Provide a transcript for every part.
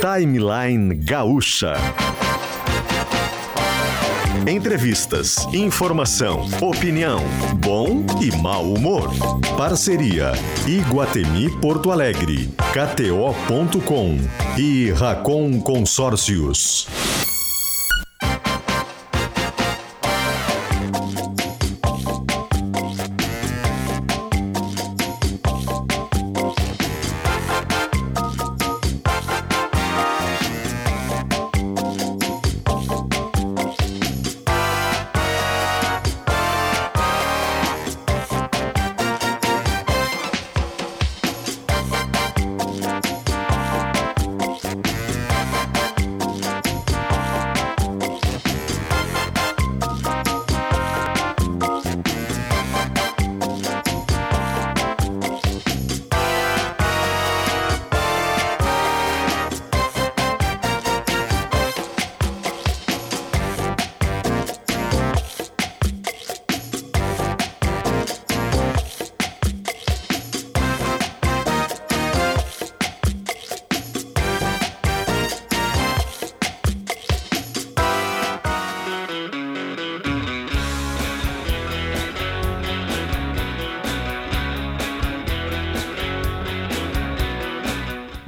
Timeline Gaúcha. Entrevistas, informação, opinião, bom e mau humor. Parceria Iguatemi Porto Alegre, KTO.com e Racon Consórcios.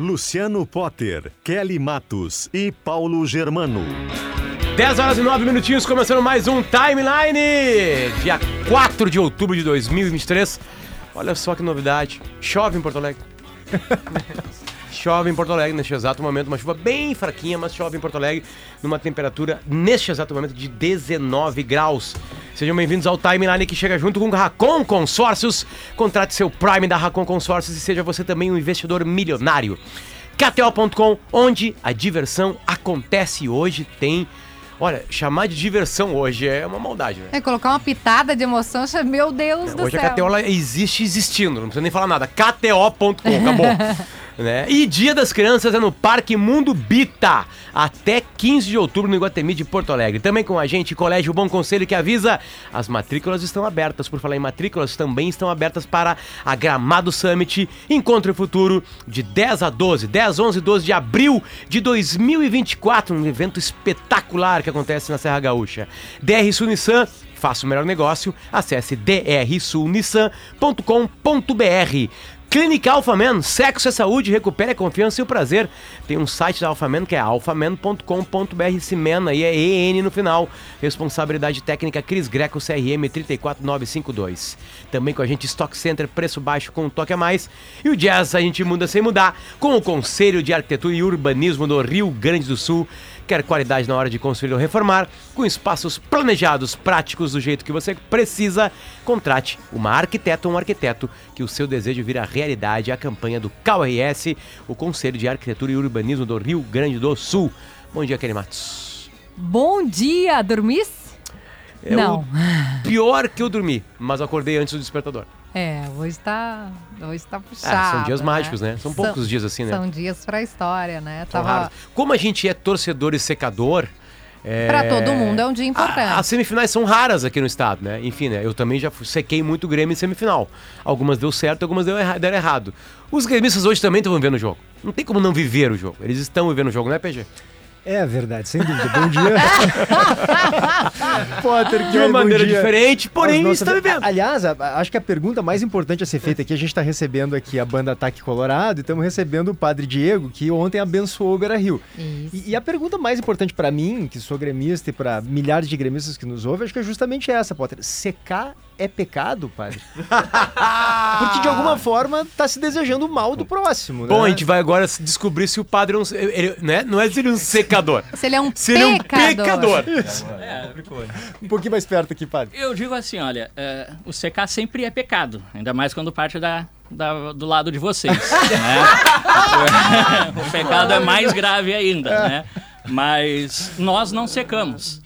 Luciano Potter, Kelly Matos e Paulo Germano. 10 horas e 9 minutinhos, começando mais um Timeline! Dia 4 de outubro de 2023. Olha só que novidade. Chove em Porto Alegre. chove em Porto Alegre neste exato momento, uma chuva bem fraquinha, mas chove em Porto Alegre numa temperatura neste exato momento de 19 graus. Sejam bem-vindos ao Timeline que chega junto com o Racon Consórcios. Contrate seu Prime da Racon Consórcios e seja você também um investidor milionário. KTO.com, onde a diversão acontece hoje tem Olha, chamar de diversão hoje é uma maldade, né? É colocar uma pitada de emoção, meu Deus é, do hoje céu. Hoje a KTO ela existe existindo, não precisa nem falar nada. KTO.com, acabou. né? E Dia das Crianças é no Parque Mundo Bita, até 15 de outubro no Iguatemi de Porto Alegre. Também com a gente, Colégio Bom Conselho que avisa, as matrículas estão abertas. Por falar em matrículas, também estão abertas para a Gramado Summit, Encontro Futuro, de 10 a 12, 10, 11 e 12 de abril de 2024, um evento espetacular que acontece na Serra Gaúcha. DR Sul Nissan, Faça o melhor negócio, acesse drsulnissan.com.br. Clínica Alphaman, sexo é saúde, recupere a confiança e o prazer. Tem um site da Alphaman que é alphaman.com.br, Cimena e é EN no final. Responsabilidade técnica Cris Greco, CRM 34952. Também com a gente Stock Center, preço baixo com um toque a mais. E o Jazz a gente muda sem mudar, com o Conselho de Arquitetura e Urbanismo do Rio Grande do Sul. Quer qualidade na hora de construir ou reformar? Com espaços planejados, práticos do jeito que você precisa, contrate uma arquiteta ou um arquiteto que o seu desejo vira realidade. A campanha do KRS, o Conselho de Arquitetura e Urbanismo do Rio Grande do Sul. Bom dia, Kelly Matos. Bom dia, dormis? É Não. pior que eu dormi, mas acordei antes do despertador. É, hoje está hoje tá puxado. Ah, são dias né? mágicos, né? São poucos são, dias assim, né? São dias para a história, né? Tava... Como a gente é torcedor e secador. É... Para todo mundo é um dia importante. As semifinais são raras aqui no estado, né? Enfim, né? Eu também já sequei muito o Grêmio em semifinal. Algumas deu certo, algumas deu erra deram errado. Os gremistas hoje também estão vivendo o jogo. Não tem como não viver o jogo. Eles estão vivendo o jogo, né, PG? É verdade, sem dúvida. Bom dia. Potter, de uma maneira diferente, porém nossas... está vivendo. Aliás, acho que a pergunta mais importante a ser feita aqui, a gente está recebendo aqui a banda Ataque Colorado e estamos recebendo o Padre Diego, que ontem abençoou o Beira Rio. E, e, a pergunta mais importante para mim, que sou gremista, e para milhares de gremistas que nos ouvem, acho que é justamente essa, Potter. Secar é pecado, padre? Porque de alguma forma está se desejando o mal do próximo, né? Bom, a gente vai agora descobrir se o padre é um, ele, né? não é se ele é um secador. Se ele é um se pecador. Ele é um pecador. Isso. É, um pouquinho mais perto aqui, padre. Eu digo assim, olha, é, o secar sempre é pecado, ainda mais quando parte da, da, do lado de vocês. né? o pecado é mais grave ainda, né? Mas nós não secamos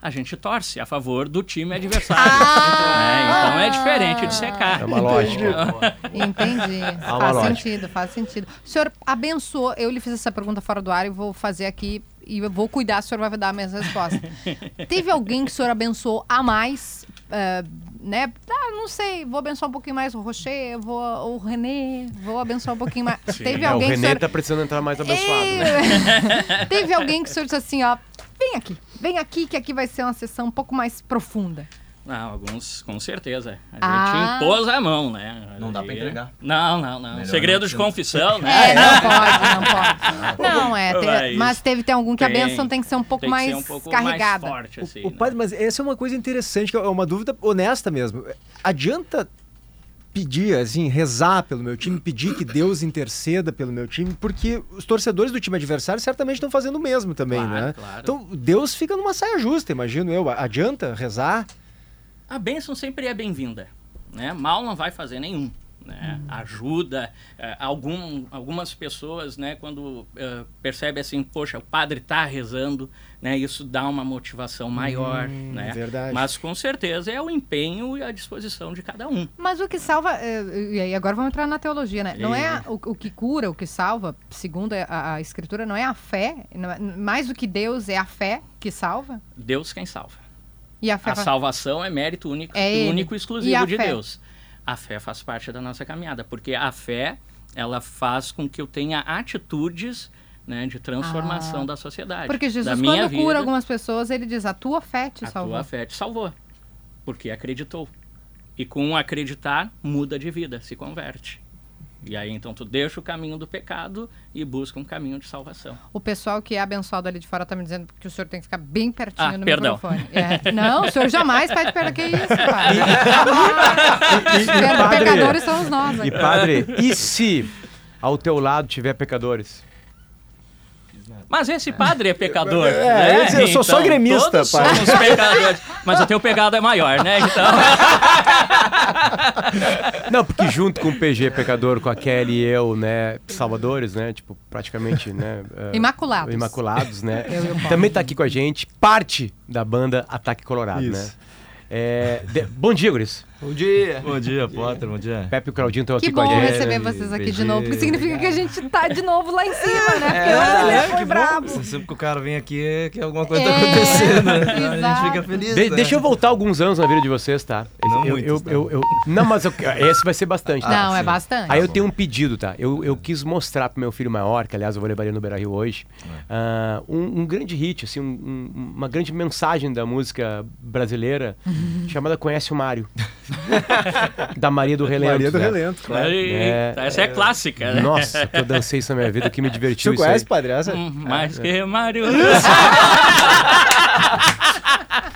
a gente torce a favor do time adversário. Ah! Né? Então é diferente de secar. É uma lógica. Entendi. É faz lógica. sentido, faz sentido. O senhor abençoou, eu lhe fiz essa pergunta fora do ar e vou fazer aqui e eu vou cuidar, o senhor vai dar a mesma resposta. Teve alguém que o senhor abençoou a mais uh, né? Ah, não sei, vou abençoar um pouquinho mais o Rocher, vou o René, vou abençoar um pouquinho mais. Sim. Teve é, alguém o René que senhor... tá precisando entrar mais abençoado. Né? Teve alguém que o senhor disse assim, ó, vem aqui, vem aqui que aqui vai ser uma sessão um pouco mais profunda. Não, alguns com certeza. A ah. gente impôs a mão, né? Não dá pra entregar. Não, não, não. Melhor Segredo não. de confissão, né? É, não pode, não pode. Não, é. Tem, mas teve tem algum que tem, a bênção tem que ser um pouco mais um pouco carregada. Mais forte, assim, o, o né? padre, mas essa é uma coisa interessante, é uma dúvida honesta mesmo. Adianta pedir, assim, rezar pelo meu time, pedir que Deus interceda pelo meu time, porque os torcedores do time adversário certamente estão fazendo o mesmo também, claro, né? Claro. Então, Deus fica numa saia justa, imagino eu. Adianta rezar? a bênção sempre é bem-vinda. Né? Mal não vai fazer nenhum. Né? Uhum. Ajuda. Uh, algum, algumas pessoas, né, quando uh, percebe assim, poxa, o padre está rezando, né, isso dá uma motivação maior. Hum, né? Verdade. Mas com certeza é o empenho e a disposição de cada um. Mas o que salva, eh, e aí agora vamos entrar na teologia, né? Não é o, o que cura, o que salva, segundo a, a escritura, não é a fé, é, mais do que Deus é a fé que salva? Deus quem salva. E a, fé a salvação é mérito único, é único e exclusivo de fé? Deus. A fé faz parte da nossa caminhada, porque a fé ela faz com que eu tenha atitudes né, de transformação ah. da sociedade. Porque Jesus, quando vida, cura algumas pessoas, ele diz: a tua fé te a salvou. A tua fé te salvou, porque acreditou. E com acreditar, muda de vida, se converte. E aí então tu deixa o caminho do pecado e busca um caminho de salvação. O pessoal que é abençoado ali de fora está me dizendo que o senhor tem que ficar bem pertinho ah, no perdão. microfone. É. Não, o senhor jamais pede perdão. Que isso, padre? e, e, e, padre pecadores somos nós. E padre, e se ao teu lado tiver pecadores? Mas esse padre é pecador. É, né? eu, eu sou então, só gremista, todos pai. Somos pecadores. Mas o teu pecado é maior, né? Então. Não, porque junto com o PG pecador, com a Kelly e eu, né, salvadores, né? Tipo, praticamente, né? Uh, imaculados. Imaculados, né? Também tá aqui com a gente, parte da banda Ataque Colorado, Isso. né? É, de, bom dia, Guris. Bom dia. Bom dia, Potter. Bom dia. Pepe e o Claudinho estão aqui com a gente. Que bom receber vocês aqui de novo, porque significa que a gente tá de novo lá em cima, né? Porque é, é, foi brabo. Sempre que o cara vem aqui é que alguma coisa tá é, tá acontecendo, né? A gente fica feliz. De, né? Deixa eu voltar alguns anos na vida de vocês, tá? Não eu, muitos, eu, eu, eu, não, mas esse vai ser bastante. Tá? Não, é bastante. Aí eu tenho um pedido, tá? Eu, eu quis mostrar pro meu filho maior, que aliás eu vou levar ele no Beira Rio hoje, uh, um, um, grande hit, assim, um, uma grande mensagem da música brasileira chamada Conhece o Mário. da Maria do Relento. Maria do né? Relento, claro. É, essa é, é clássica, né? Nossa, que eu dancei isso na minha vida, que me divertiu. Você conhece, Padre? Essa? Hum, mais é. que Mário.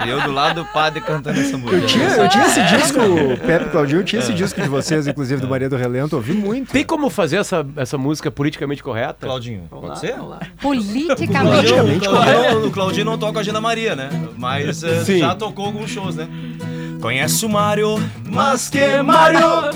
eu do lado do padre cantando essa música. Eu tinha, eu tinha esse disco, Pepe Claudinho, eu tinha esse disco de vocês, inclusive do Maria do Relento, ouvi muito. Tem como fazer essa, essa música politicamente correta? Claudinho, pode lá, ser? Politicamente correta. O Claudinho não toca a Agenda Maria, né? Mas uh, já tocou alguns shows, né? Conhece o Mário, mas que Mário?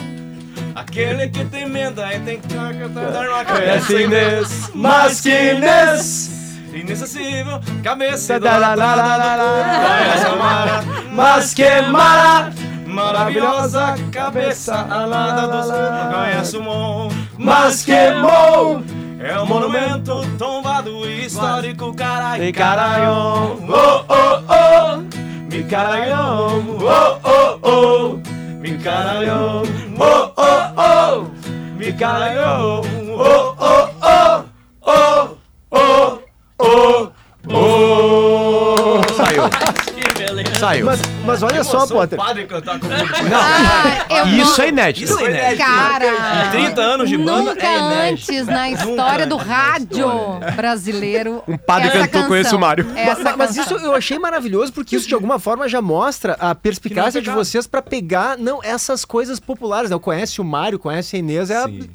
Aquele que tem emenda e tem que dar uma cabeça. Conhece Inês, mas que Inês? Inacessível, cabeça da la la la la la mas que Mara? Maravilhosa cabeça alada do sul Conhece o Mon, mas que Mon? É um monumento tombado histórico, caralho, caralho. Oh, oh, oh. Mi caralho, oh oh oh, mi caralho, oh oh oh, mi caralho, oh oh oh, Saiu. Mas, mas olha só, Potter. padre cantar comigo. Não, ah, isso é inédito. Isso é inédito. Cara, 30 anos de banda nunca é antes na história do rádio brasileiro. Um padre cantou canção, Conheço o Mário. Mas, mas, isso eu achei maravilhoso, porque isso de alguma forma já mostra a perspicácia de vocês para pegar não essas coisas populares. Né? Conhece o Mário, conhece a Inês, é Sim.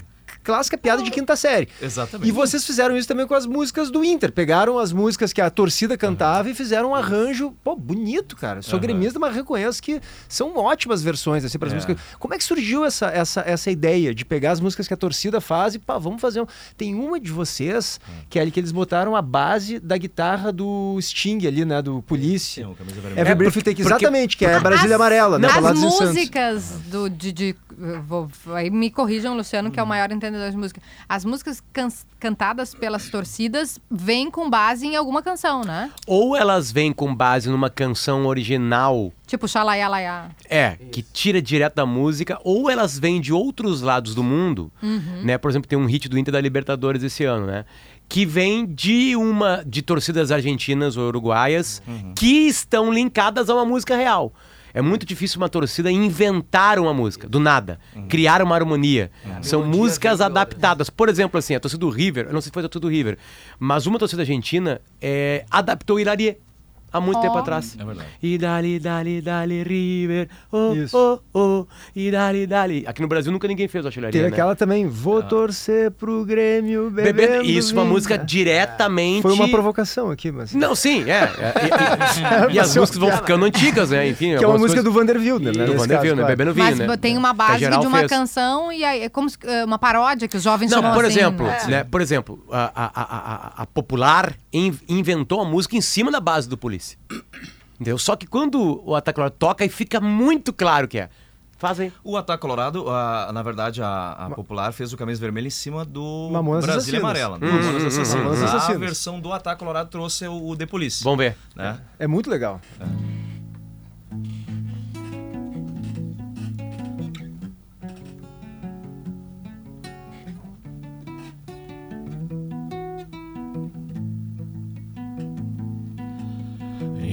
Clássica piada de quinta série. Exatamente. E vocês fizeram isso também com as músicas do Inter. Pegaram as músicas que a torcida cantava uhum. e fizeram um arranjo, pô, bonito, cara. Sou uhum. gremista, mas reconheço que são ótimas versões assim para as é. músicas. Como é que surgiu essa, essa, essa ideia de pegar as músicas que a torcida faz e, pá, vamos fazer um... Tem uma de vocês, uhum. que é ali que eles botaram a base da guitarra do Sting ali, né, do Police. Sim, é, é Brief Take, exatamente, que é a Brasília as, Amarela, né? As músicas do, de, de vou, aí me corrijam, Luciano, que é o maior entendedor de música. As músicas can cantadas pelas torcidas vêm com base em alguma canção, né? Ou elas vêm com base numa canção original. Tipo Xalaiá Laiá. É, que tira direto da música, ou elas vêm de outros lados do mundo, Uhum. né? Por exemplo, tem um hit do Inter da Libertadores esse ano, né? Que vem de uma de torcidas argentinas ou uruguaias que estão linkadas a uma música real. É muito difícil uma torcida inventar uma música, do nada. Criar uma harmonia. São músicas adaptadas. Por exemplo, assim, a torcida do River, eu não sei se foi a torcida do River, mas uma torcida argentina é, adaptou Hilarie há muito Ó. tempo atrás. É verdade. E dali, dali, dali, River. Oh, Isso. oh, oh. E dali, dali. Aqui no Brasil nunca ninguém fez o Hilarie, Teve né? aquela também, vou torcer pro Grêmio bebendo isso, uma música diretamente... Foi uma provocação aqui, mas... Não, sim, é. é, e- e, e as músicas vão ficando antigas, né? Enfim, Que é uma música coisas- do Vanderbilt, né? do Vanderbilt, caso, né? claro. Bebendo vinho, Mas né? tem uma a base de uma fez. canção e aí é como se- é uma paródia que os jovens Não, chamam por assim, exemplo, né? né? Por exemplo, a, a, a, a- a Popular in- inventou a música em cima da base do Polícia. Entendeu? Só que quando o Ataque Colorado toca, aí fica muito claro que é. Faz aí. O Ataque Colorado, a- na verdade, a, a Popular fez o camisa vermelha em cima do Mamonas Brasília. Amarela. Hum, Mamonas hum, Assassinas. hum, Mamonas A versão do Ataque Colorado trouxe o, o The Police. Vamos ver. Né? É muito legal.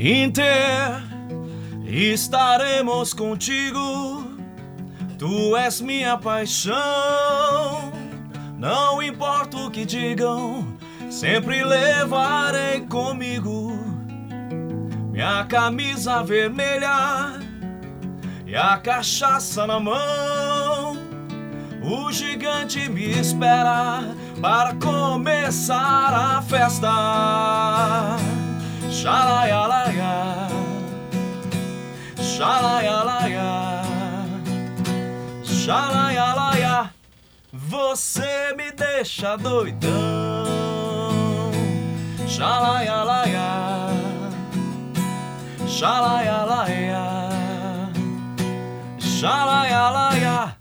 Inter, estaremos contigo. Tu és minha paixão. Não importa o que digam, sempre levarei comigo minha camisa vermelha e a cachaça na mão. O gigante me espera para começar a festa. Xalaialaia, xalaialaia, xalaialaia, você me deixa doidão. Xalaialaia, xalaialaia, xalaialaia,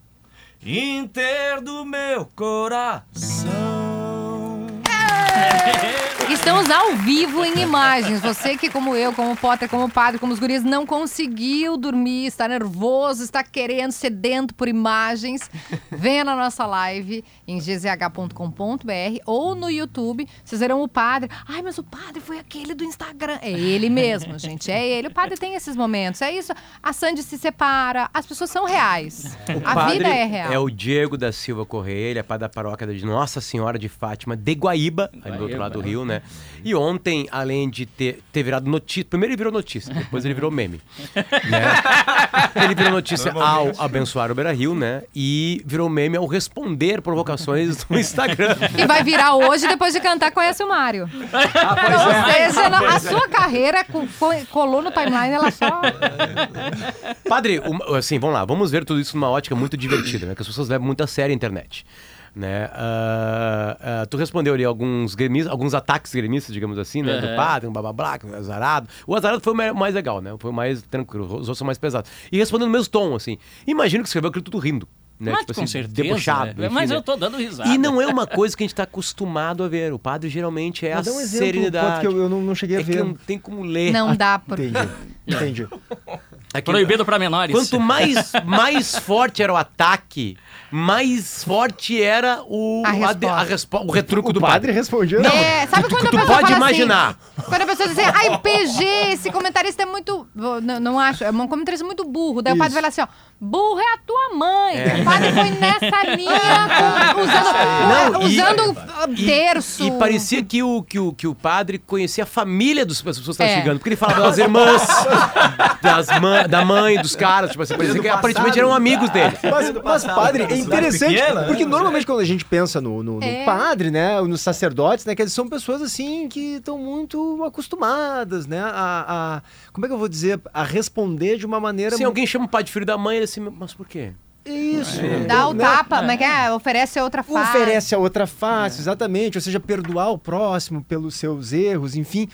Inter do meu coração. Estamos ao vivo em imagens. Você que, como eu, como o Potter, como o Padre, como os guris, não conseguiu dormir, está nervoso, está querendo, sedento por imagens, venha na nossa live em gzh.com.br ou no YouTube. Vocês verão o Padre. Ai, mas o Padre foi aquele do Instagram. É ele mesmo, gente. É ele. O Padre tem esses momentos. É isso. A Sandy se separa. As pessoas são reais. A padre vida é real. É o Diego da Silva Correia, ele é padre da paróquia de Nossa Senhora de Fátima de Guaíba, ali do outro lado do Rio, né? E ontem, além de ter, ter virado notícia, primeiro ele virou notícia, depois ele virou meme. né? Ele virou notícia ao abençoar o Beira Rio, né? E virou meme ao responder provocações no Instagram. E vai virar hoje depois de cantar Conhece o Mário. Ah, Ou seja, na- a sua carreira co- co- colou no timeline, ela só. Padre, um- assim, vamos lá, vamos ver tudo isso numa ótica muito divertida, né? Que as pessoas levam muito a sério a internet. Né? Ah, ah, tu respondeu ali alguns, gremistas, alguns ataques gremistas, digamos assim, né? Do Aham. padre, um blá blá blá, um azarado. O azarado foi o mais- mais legal, né? Foi o mais tranquilo, os outros são mais pesados. E respondendo no mesmo tom, assim. Imagino que escreveu aquilo tudo rindo. Né? Mas Tipo com assim, certeza. debochado. né? enfim, Mas eu tô dando risada. E não é uma coisa que a gente tá acostumado a ver. O padre geralmente é a Mas dá um exemplo, serenidade. Que eu, eu não, não cheguei a É que ver. não tem como ler. Não dá por. Entendi. Entendi. É que- Proibido pra menores. Quanto mais, mais forte era o ataque, mais forte era o, A a de- a o retruco O do padre padre. respondeu. É, sabe quando a tu pessoa pode fala imaginar. Assim, quando a pessoa diz assim, ai, PG, esse comentarista é muito. Não, não acho, é um comentarista muito burro. Daí o padre Isso. vai lá assim, ó. Burro é a tua mãe. É. O padre foi nessa linha, com- usando, Não, e- usando uh, terço. E parecia que o, que, o, que o padre conhecia a família dos, das pessoas que estavam É. chegando. Porque ele falava das irmãs, das da mãe, dos caras. Tipo assim, parecia que aparentemente eram amigos dele. Mas, mas, padre, é interessante, pequena, né? porque normalmente quando a gente pensa no, no- no É. padre, né, nos sacerdotes, né, que eles são pessoas assim que estão muito acostumadas, né, a, a- como é que eu vou dizer, a responder de uma maneira Se alguém chama o pai de filho da mãe, ele assim, mas por quê? isso, Dá o né? tapa, mas que é, oferece outra face. oferece a outra face, exatamente, ou seja, perdoar o próximo pelos seus erros, enfim.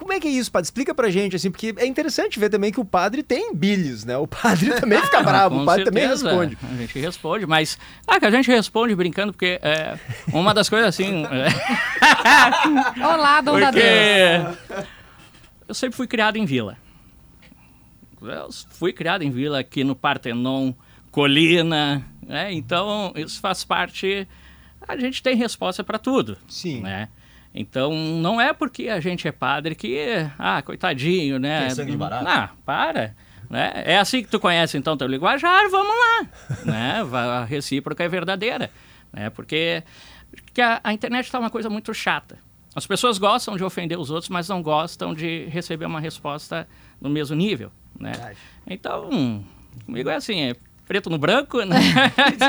Como é que é isso, padre? Explica pra gente, assim, porque é interessante ver também que o padre tem bilhos, né? O padre também fica bravo, Com o padre também certeza, responde. A gente responde, mas. Ah, que a gente responde brincando, porque é, uma das coisas assim. é, Olá, dom da Deus. porque eu sempre fui criado em vila. Eu fui criado em vila aqui no Partenon, Colina, né? Então isso faz parte. A gente tem resposta para tudo. Sim. Né? Então não é porque a gente é padre que, ah, coitadinho, né? Tem sangue de barata. Ah, para. Né? É assim que tu conhece então teu linguajar, vamos lá. né? A recíproca é verdadeira. Né? Porque, porque a, a internet está uma coisa muito chata. As pessoas gostam de ofender os outros, mas não gostam de receber uma resposta no mesmo nível. Né? Então, comigo é assim, é preto no branco, né?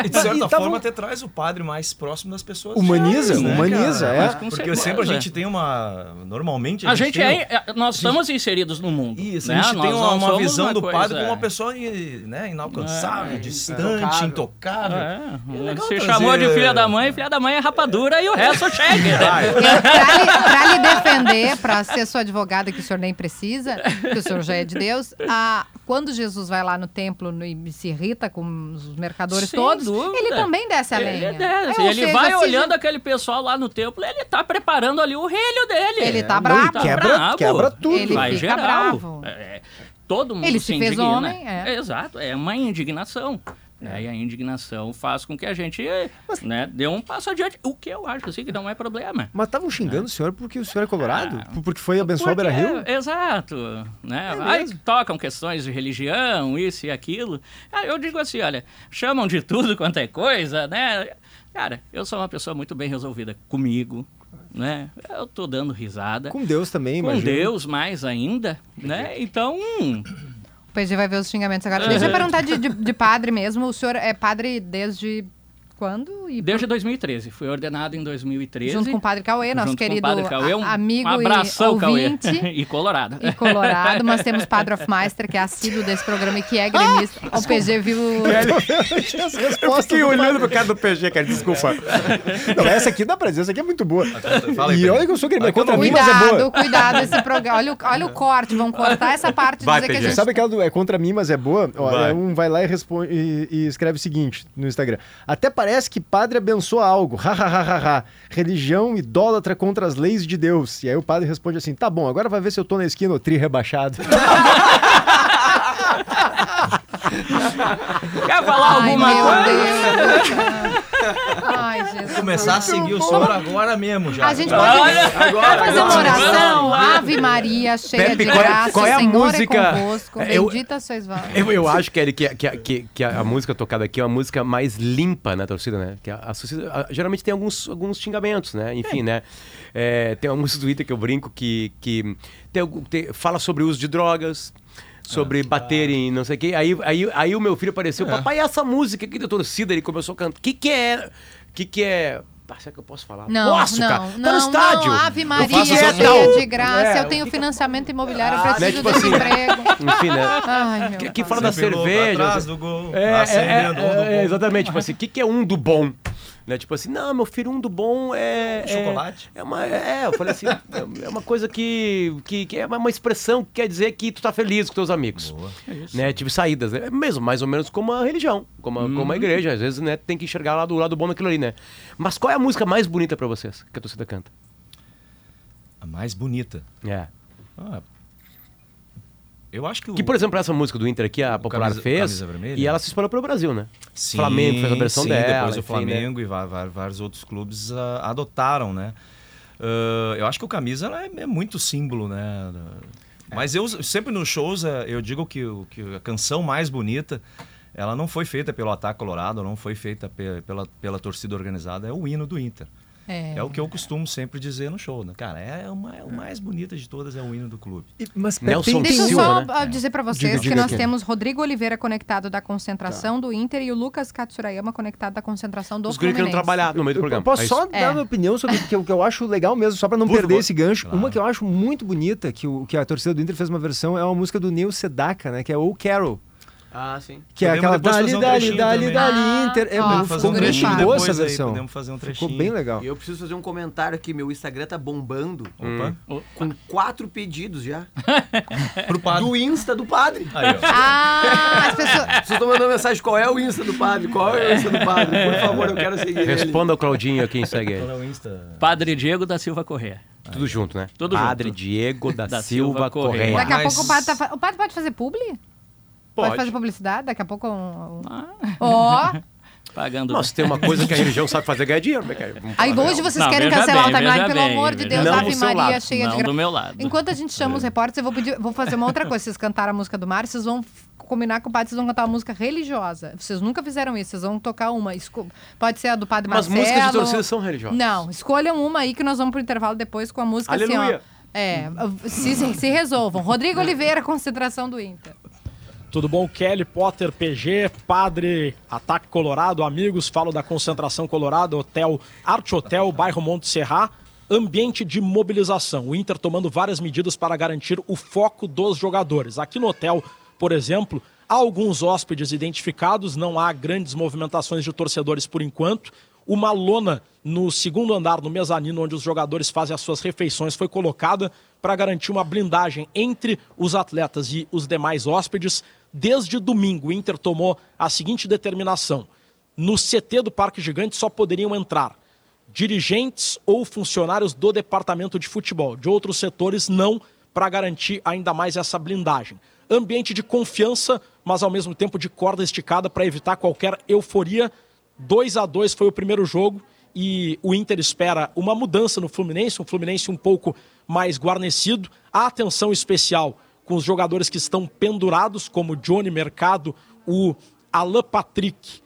E de certa E tava- forma até traz o padre mais próximo das pessoas. Humaniza, reais, né, humaniza, cara? é. Mas Porque certeza. sempre a gente tem uma. Normalmente A gente tem é, é- nós estamos inseridos no mundo. Isso, né? a gente Nós tem uma, uma visão uma do coisa- padre como uma pessoa né, inalcançável, É, distante, intocável. É, é legal você trazer- chamou de filha da mãe, filha da mãe é rapadura e o resto chegue. Né? Pra, lhe, defender, pra ser sua advogada, que o senhor nem precisa, que o senhor já é de Deus, a, quando Jesus vai lá no templo e se irrita com os mercadores Sem todos, dúvida. ele também desce a Ele, lenha. desce, É, ele seja, vai olhando aquele pessoal lá no templo, ele tá preparando ali o relho dele. Ele tá Não, bravo. e quebra, bravo. quebra tudo. Ele vai fica geral. bravo. É, todo mundo Ele se, se fez indigna. homem, é. Exato, é uma indignação. Né? E a indignação faz com que a gente né, dê um passo adiante. O que eu acho assim que não é problema. Mas estavam xingando o senhor porque o senhor é colorado? Ah, porque foi abençoar o Porque- Beira-Rio? Exato. Né? É Aí tocam questões de religião, isso e aquilo. Eu digo assim, olha, chamam de tudo quanto é coisa, né? Cara, eu sou uma pessoa muito bem resolvida comigo, né? Eu tô dando risada. Com Deus também, Com imagina. Deus mais ainda, né? Então, O PG vai ver os xingamentos agora. Deixa eu perguntar de, de- de padre mesmo. O senhor é padre desde quando? E desde 2013, fui ordenado em 2013. junto com o padre Cauê, nosso junto com o querido Padre Cauê, um, amigo um abração, e Cauê. ouvinte. e colorado. E Colorado, mas temos Padre Hofmeister, que é assíduo desse programa e que é gremista. o PG viu. Respostas Fiquei do olhando pro cara do PG, cara, desculpa. Não, essa aqui dá pra dizer, essa aqui é muito boa. Fala aí, e olha que eu sou gremista, contra mim, eu mas é boa. Cuidado, cuidado esse programa. Olha, o- olha o corte, vão cortar essa parte e Vai, dizer que a PG. gente. Sabe aquela do é contra mim, mas é boa? Ó, Vai. é um vai lá e, responde, e, e escreve o seguinte no Instagram. Até parece que padre abençoa algo. Ha, ha, ha, ha, ha. Religião idólatra contra as leis de Deus. E aí o padre responde assim: tá bom, agora vai ver se eu tô na esquina ou tri rebaixado. Quer falar Ai, alguma coisa? Ai, Jesus. Começar a seguir o senhor agora mesmo já. A gente pode Olha, Quer fazer uma oração? Ave Maria, cheia Pepe, de qual é- graça, qual é a Senhor música- é convosco. Eu- Bendita sois vós. Eu, eu acho, Kelly, que, que, que, que a, a música tocada aqui é uma música mais limpa na torcida, né? Que a, a geralmente tem alguns, alguns xingamentos, né? Enfim, né? É, tem uma música do Twitter que eu brinco que, que tem, tem- fala sobre o uso de drogas, sobre bater em não sei o quê. Aí, aí, aí o meu filho apareceu, papai, essa música aqui da torcida, ele começou a cantar. O que que é? O que que é? Ah, será que eu posso falar? Não, posso, não, cara. não, tá no estádio. não, Ave Maria, faço cheia essa tal. de graça, É, eu tenho financiamento imobiliário, eu né, preciso tipo desse assim, emprego. Enfim, né? Ai, meu Que, fala da cerveja. atrás do gol, É, é, acendendo é, um do é, bom. exatamente. Tipo assim, o que, que é um do bom? Né? Tipo assim, não, meu filho, um do bom é. é- Chocolate. É, uma, é, eu falei assim, é, é uma coisa que, que, que é uma, expressão que quer dizer que tu tá feliz com teus amigos. Né? Tive saídas, né? Mesmo, mais ou menos como a religião, como a, como a igreja. Às vezes, né, tem que enxergar lá do lado bom daquilo ali, né? Mas qual é a música mais bonita pra vocês que a torcida canta? A mais bonita. É. Ah, eu acho que o. Que, por exemplo, essa música do Inter aqui, a Popular Camisa- fez, Camisa Vermelha? e ela se espalhou pelo Brasil, né? Sim, Flamengo fez a versão sim, dela. Depois o enfim, né? Flamengo e va- va- vários outros clubes ah, adotaram, né? Ah, eu acho que o camisa é, é muito símbolo, né? Mas eu sempre nos shows ah, eu digo que, o- que a canção mais bonita ela não foi feita pelo Ataque Colorado, não foi feita pe- pela, pela torcida organizada, é o hino do Inter. É. É o que eu costumo sempre dizer no show, né? Cara, é uma, é o mais bonita de todas é o hino do clube. E- mas Nelson tem- Deixa eu só né? dizer pra vocês Diga, que diga nós aqui. temos Rodrigo Oliveira conectado da concentração do Inter e o Lucas Katsurayama conectado da concentração do Os guris queriam Fluminense. trabalhar no meio do Eu programa. posso É só dar É. minha opinião sobre o que, eu- que eu acho legal mesmo, só pra não Por perder favor. esse gancho. Claro. Uma que eu acho muito bonita, que, o, que a torcida do Inter fez uma versão, é uma música do Neil Sedaka, né? Que é O Carol. Ah, sim. Que é Podemos aquela depois dali, um dali, dali, dali, Ah, Inter. É, ó, muito- fazer ficou um muito boa depois essa aí, versão. podemos fazer um Ficou trechinho. bem legal. E eu preciso fazer um comentário aqui. Meu Instagram tá bombando. Opa. Com quatro pedidos já. Pro padre. Do Insta do padre. Aí, ó. Ah, as pessoas. Vocês estão mandando mensagem: qual é o Insta do padre? Qual é o Insta do padre? Por favor, eu quero seguir ele. Responda ao Claudinho quem segue Qual ele. é o Insta? Padre Diego da Silva Corrêa. Tudo junto, né? Tudo Padre junto. Diego da, Da Silva, Silva Correia. Correia. Daqui a Mas- pouco o padre tá fa... O padre pode fazer publi? Pode, Pode. fazer publicidade? Daqui a pouco. um- Ah, Ó. pagando. Nossa, tem uma coisa que a religião sabe fazer ganhar dinheiro, né, Aí hoje vocês Não, querem cancelar bem, o timeline, pelo bem, amor de Deus. Não Ave Maria, lado, cheia não de gra... do meu lado. Enquanto a gente chama os repórteres, eu vou, pedir, vou fazer uma outra coisa. Vocês cantaram a música do Mário, vocês vão combinar com o padre, vocês vão cantar uma música religiosa. Vocês nunca fizeram isso, vocês vão tocar uma. Esco- Pode ser a do Padre Mas Marcelo. músicas de torcida são religiosas. Não, escolham uma aí que nós vamos pro intervalo depois com a música assim, Aleluia. ó. É, se, se resolvam. Rodrigo Oliveira, concentração do Inter. Tudo bom? Kelly, Potter, PG, Padre, Ataque Colorado, amigos, falo da Concentração Colorado, Hotel Arte Hotel, bairro Monte Serra. Ambiente de mobilização. O Inter tomando várias medidas para garantir o foco dos jogadores. Aqui no hotel, por exemplo, há alguns hóspedes identificados, não há grandes movimentações de torcedores por enquanto. Uma lona no segundo andar, no mezanino, onde os jogadores fazem as suas refeições, foi colocada para garantir uma blindagem entre os atletas e os demais hóspedes. Desde domingo, o Inter tomou a seguinte determinação: no CT do Parque Gigante só poderiam entrar dirigentes ou funcionários do departamento de futebol. De outros setores, não, para garantir ainda mais essa blindagem. Ambiente de confiança, mas ao mesmo tempo de corda esticada para evitar qualquer euforia. 2 a 2 foi o primeiro jogo e o Inter espera uma mudança no Fluminense, um Fluminense um pouco mais guarnecido. A atenção especial com os jogadores que estão pendurados, como Johnny Mercado, o Alan Patrick,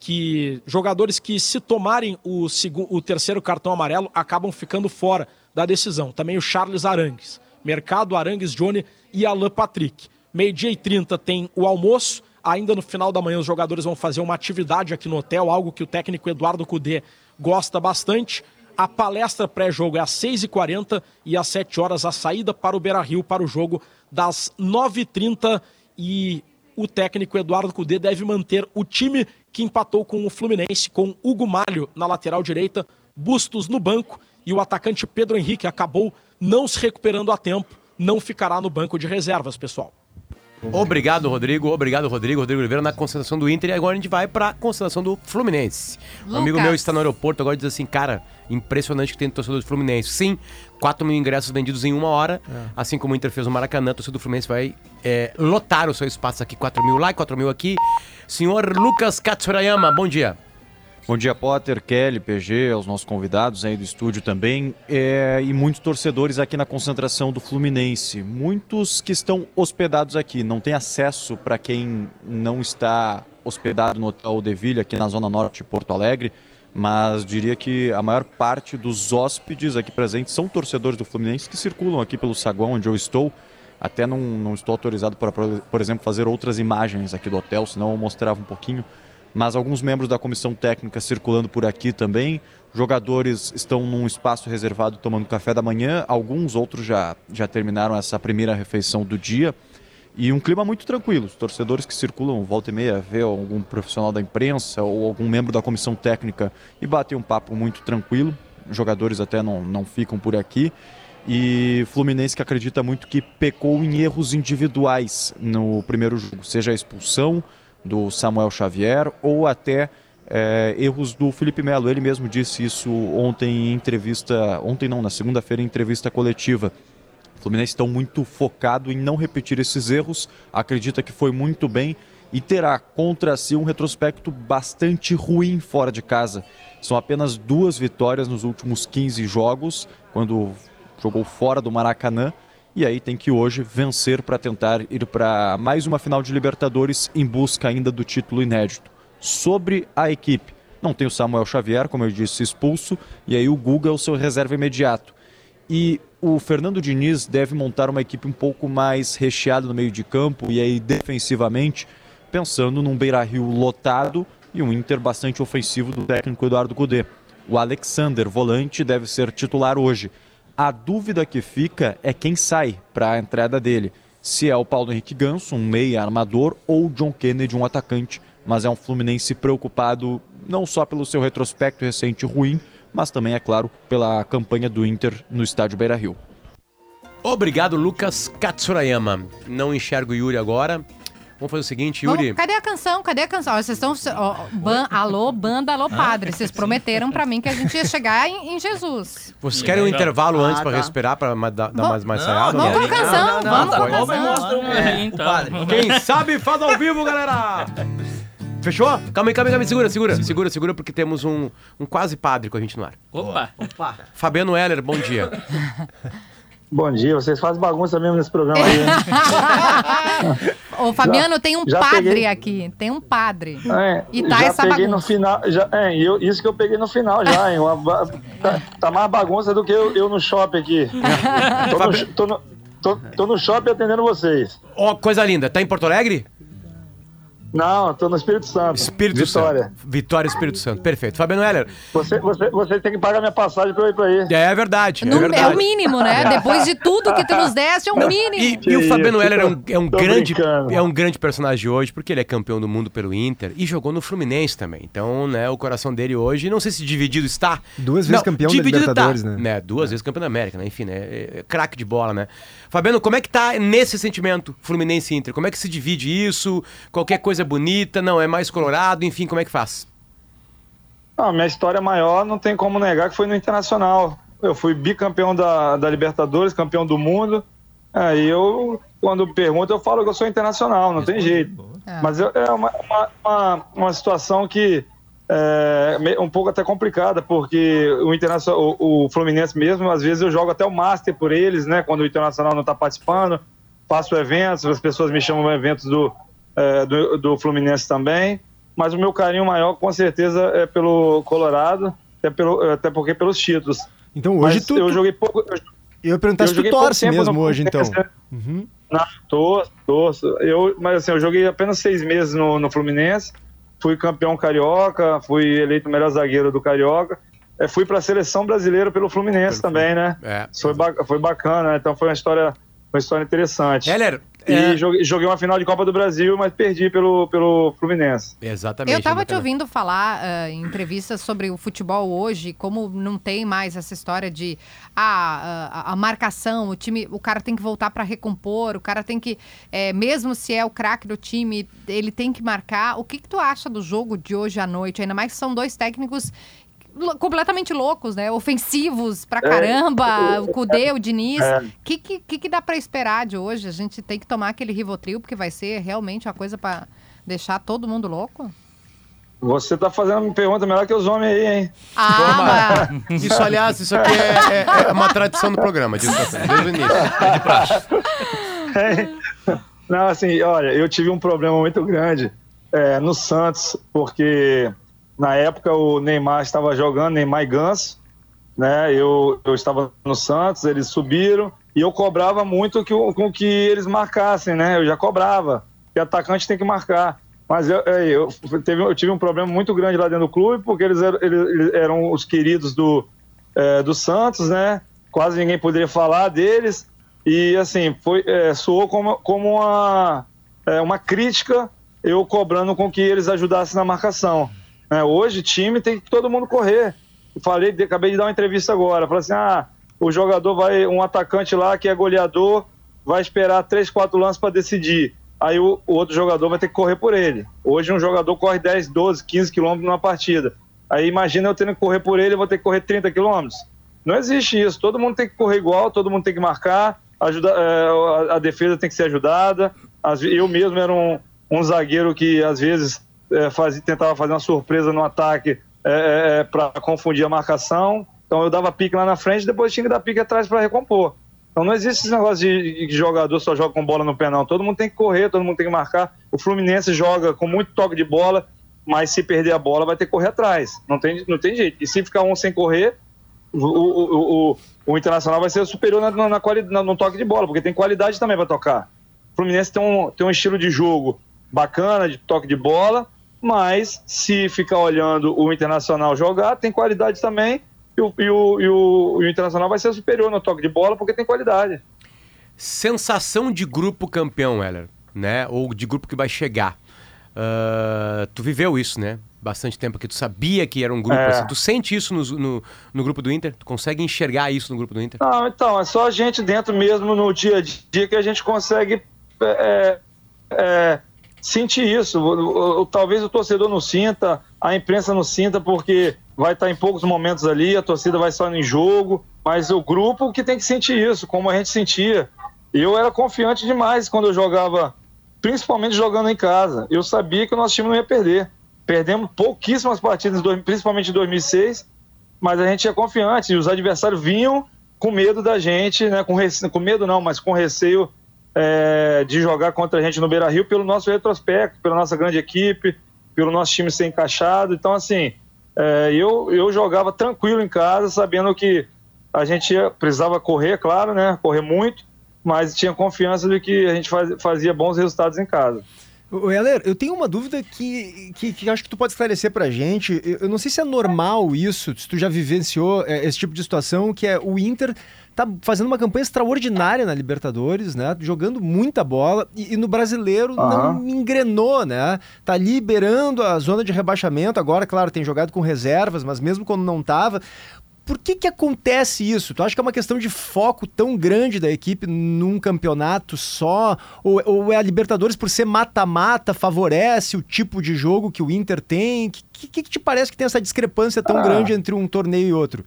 que jogadores que se tomarem o, segu- o terceiro cartão amarelo acabam ficando fora da decisão. Também o Charles Arangues, Mercado, Arangues, Johnny e Alan Patrick. Meio-dia e 30 tem o almoço. Ainda no final da manhã os jogadores vão fazer uma atividade aqui no hotel, algo que o técnico Eduardo Cudê gosta bastante. A palestra pré-jogo é às 6h40 e às 7 horas a saída para o Beira-Rio para o jogo das 9h30 e o técnico Eduardo Cudê deve manter o time que empatou com o Fluminense, com Hugo Malho na lateral direita, Bustos no banco e o atacante Pedro Henrique acabou não se recuperando a tempo, não ficará no banco de reservas, pessoal. Obrigado, Rodrigo. Obrigado, Rodrigo. Rodrigo Oliveira na concentração do Inter. E agora a gente vai pra concentração do Fluminense. Um amigo Lucas. meu está no aeroporto agora diz assim, cara, impressionante que tem torcedor do Fluminense. Sim, 4 mil ingressos vendidos em uma hora. Assim como o Inter fez no Maracanã, o torcedor do Fluminense vai é, lotar o seu espaço aqui. 4 mil lá e 4 mil aqui. Senhor Lucas Katsurayama, bom dia. Bom dia, Potter, Kelly, PG, aos nossos convidados aí do estúdio também, é, e muitos torcedores aqui na concentração do Fluminense. Muitos que estão hospedados aqui, não tem acesso para quem não está hospedado no Hotel De Villa, aqui na Zona Norte de Porto Alegre, mas diria que a maior parte dos hóspedes aqui presentes são torcedores do Fluminense que circulam aqui pelo saguão onde eu estou. Até não, não estou autorizado para, por exemplo, fazer outras imagens aqui do hotel, senão eu mostrava um pouquinho mas alguns membros da comissão técnica circulando por aqui também. Jogadores estão num espaço reservado tomando café da manhã, alguns outros já, já terminaram essa primeira refeição do dia. E um clima muito tranquilo. Os torcedores que circulam volta e meia, vê algum profissional da imprensa ou algum membro da comissão técnica e batem um papo muito tranquilo. Jogadores até não, não ficam por aqui. E Fluminense que acredita muito que pecou em erros individuais no primeiro jogo, seja a expulsão, do Samuel Xavier ou até é, erros do Felipe Melo. Ele mesmo disse isso ontem em entrevista, ontem não, na segunda-feira em entrevista coletiva. O Fluminense está muito focado em não repetir esses erros, acredita que foi muito bem e terá contra si um retrospecto bastante ruim fora de casa. São apenas duas vitórias nos últimos 15 jogos, quando jogou fora do Maracanã e aí tem que hoje vencer para tentar ir para mais uma final de Libertadores em busca ainda do título inédito. Sobre a equipe, não tem o Samuel Xavier, como eu disse, expulso, e aí o Guga é o seu reserva imediato. E o Fernando Diniz deve montar uma equipe um pouco mais recheada no meio de campo e aí defensivamente, pensando num Beira-Rio lotado e um Inter bastante ofensivo do técnico Eduardo Cudê. O Alexander, volante, deve ser titular hoje. A dúvida que fica é quem sai para a entrada dele. se é o Paulo Henrique Ganso, um meia armador, ou o John Kennedy, um atacante. Mas é um Fluminense preocupado não só pelo seu retrospecto recente ruim, mas também, é claro, pela campanha do Inter no estádio Beira-Rio. Obrigado, Lucas Katsurayama. Não enxergo o Yuri agora. Vamos fazer o seguinte, Yuri. Vamos, cadê a canção? Cadê a canção? Vocês estão. ó, ban- alô, banda, alô, padre. Vocês prometeram pra mim que a gente ia chegar em, em Jesus. Vocês querem um intervalo antes Ah, pra tá. respirar, pra ma- dar, mais, mais ensaiada? Vamos com a canção, não, não, vamos tá com a Vai canção. mostra um, É, o então. padre. Quem sabe faz ao vivo, galera! Fechou? Calma aí, calma aí, calma aí. Segura, segura, segura, segura, porque temos um, um quase padre com a gente no ar. Opa! Opa. Fabiano Heller, bom dia. Bom dia, vocês fazem bagunça mesmo nesse programa aí, né? Ô, Fabiano, tem um já padre peguei. aqui. Tem um padre. É, E tá já essa peguei no bagunça. final, já, é, eu- isso que eu peguei no final já, hein? Uma tá, tá mais bagunça do que eu, eu no shopping aqui. tô, no, tô, no, tô, tô no shopping atendendo vocês. Ó, coisa linda. Tá em Porto Alegre? Não, tô no Espírito Santo. Espírito Vitória. Santo. Vitória, Espírito Santo. Perfeito. Fabiano Heller. Você, você, você tem que pagar minha passagem pra eu ir pra aí. É verdade, é No- é verdade. o mínimo, né? Depois de tudo que tu nos deste, é o mínimo. E, e o Fabiano Heller é um, é um grande brincando. é um grande personagem hoje, porque ele é campeão do mundo pelo Inter e jogou no Fluminense também. Então, né, o coração dele hoje, não sei se dividido está. Duas vezes campeão da dividido Libertadores, tá. né? Duas vezes campeão da América, né? Enfim, né? é- é craque de bola, né? Fabiano, como é que tá nesse sentimento Fluminense e Inter? Como é que se divide isso? Qualquer coisa bonita, não é mais colorado, enfim, como é que faz? Não, minha história maior não tem como negar que foi no Internacional. Eu fui bicampeão da, da Libertadores, campeão do mundo. Aí eu, quando perguntam, eu falo que eu sou internacional, não tem jeito. É. Mas eu- é uma, uma, uma, uma situação que é um pouco até complicada, porque o, internacional, o, o Fluminense mesmo, às vezes eu jogo até o Master por eles, né? Quando o Internacional não está participando, faço eventos, as pessoas me chamam para eventos do, é, do, do Fluminense também. Mas o meu carinho maior, com certeza, é pelo Colorado, até, pelo, até porque pelos títulos. Então hoje Mas tu. eu tu- joguei pouco. Eu, Eu ia perguntar eu se tu torce mesmo hoje, então. Né? Uhum. Não, torço, torço. Eu, mas assim, eu joguei apenas seis meses no, no Fluminense, fui campeão carioca, fui eleito melhor zagueiro do carioca. É, fui para a seleção brasileira pelo Fluminense Pelo também, né? É. Foi, ba- foi bacana, né? então foi uma história, uma história interessante. Heller, é- joguei, joguei uma final de Copa do Brasil, mas perdi pelo, pelo Fluminense. Exatamente. Eu tava te ouvindo falar ah, em entrevistas sobre o futebol hoje, como não tem mais essa história de ah, a, a marcação, o time, o cara tem que voltar para recompor, o cara tem que, é, mesmo se é o craque do time, ele tem que marcar. O que, que tu acha do jogo de hoje à noite? Ainda mais que são dois técnicos completamente loucos, né? Ofensivos pra caramba, o Cudê, o Diniz. O É. que, que, que dá pra esperar de hoje? A gente tem que tomar aquele Rivotril, porque vai ser realmente uma coisa pra deixar todo mundo louco? Você tá fazendo uma pergunta melhor que os homens aí, hein? Ah, mas- Isso, aliás, isso aqui é, é- é uma tradição do programa, disso, assim, desde o início. É de praxe. Não, assim, olha, eu tive um problema muito grande é, no Santos, porque na época o Neymar estava jogando, Neymar e Ganso, né? Eu, eu estava no Santos, eles subiram e eu cobrava muito que, com que eles marcassem, né? Eu já cobrava, que atacante tem que marcar. Mas eu, é, eu, teve, eu tive um problema muito grande lá dentro do clube, porque eles eram, eles eram os queridos do, é, do Santos, né? Quase ninguém poderia falar deles. E assim, foi, é, soou como, como uma, é, uma crítica eu cobrando com que eles ajudassem na marcação. Né? hoje, time tem que todo mundo correr. Falei, acabei de dar uma entrevista agora. Falei assim: ah, o jogador vai, um atacante lá que é goleador, vai esperar três, quatro lances para decidir. Aí o, o outro jogador vai ter que correr por ele. Hoje um jogador corre 10, 12, 15 quilômetros numa partida. Aí imagina eu tendo que correr por ele, eu vou ter que correr 30 quilômetros. Não existe isso. Todo mundo tem que correr igual, todo mundo tem que marcar, ajuda, é, a, a defesa tem que ser ajudada. Ve- eu mesmo era um, um zagueiro que às vezes é, fazia, tentava fazer uma surpresa no ataque para confundir a marcação. Então eu dava pique lá na frente, depois tinha que dar pique atrás para recompor. Então não existe esse negócio de, de jogador só joga com bola no pé, não. Todo mundo tem que correr, todo mundo tem que marcar. O Fluminense joga com muito toque de bola, mas se perder a bola vai ter que correr atrás. Não tem, não tem jeito. E se ficar um sem correr, o, o, o, o Internacional vai ser superior na, na, na- no toque de bola, porque tem qualidade também para tocar. O Fluminense tem um, tem um estilo de jogo bacana, de toque de bola, mas se ficar olhando o Internacional jogar, tem qualidade também, e o, e o, e o, o Internacional vai ser superior no toque de bola, porque tem qualidade. sensação de grupo campeão, Heller, né? Ou de grupo que vai chegar. Uh, tu viveu isso, né? Bastante tempo aqui. Tu sabia que era um grupo É. assim. Tu sente isso no, no, no grupo do Inter? Tu consegue enxergar isso no grupo do Inter? Não, então, é só a gente dentro mesmo no dia a dia que a gente consegue é, é, sentir isso. Talvez o torcedor não sinta, a imprensa não sinta, porque vai estar em poucos momentos ali, a torcida vai só em jogo, mas o grupo que tem que sentir isso, como a gente sentia. Eu era confiante demais quando eu jogava, principalmente jogando em casa. Eu sabia que o nosso time não ia perder. Perdemos pouquíssimas partidas, principalmente em 2006, mas a gente é confiante e os adversários vinham com medo da gente, né? Com, rece... com medo não, mas com receio é, de jogar contra a gente no Beira Rio pelo nosso retrospecto, pela nossa grande equipe, pelo nosso time ser encaixado. Então, assim, é, eu, eu jogava tranquilo em casa, sabendo que a gente precisava correr, claro, né? Correr muito, mas tinha confiança de que a gente faz- fazia bons resultados em casa. Heller, eu tenho uma dúvida que, que, que acho que tu pode esclarecer pra gente. Eu, eu não sei se é normal isso, se tu já vivenciou é, esse tipo de situação, que é o Inter tá fazendo uma campanha extraordinária na Libertadores, né? Jogando muita bola e, e no brasileiro Aham. não engrenou, né? Tá liberando a zona de rebaixamento. Agora, claro, tem jogado com reservas, mas mesmo quando não tava. Por que que acontece isso? Tu acha que é uma questão de foco tão grande da equipe num campeonato só? Ou, ou é a Libertadores, por ser mata-mata, favorece o tipo de jogo que o Inter tem? O que, que, que te parece que tem essa discrepância tão Ah. grande entre um torneio e outro?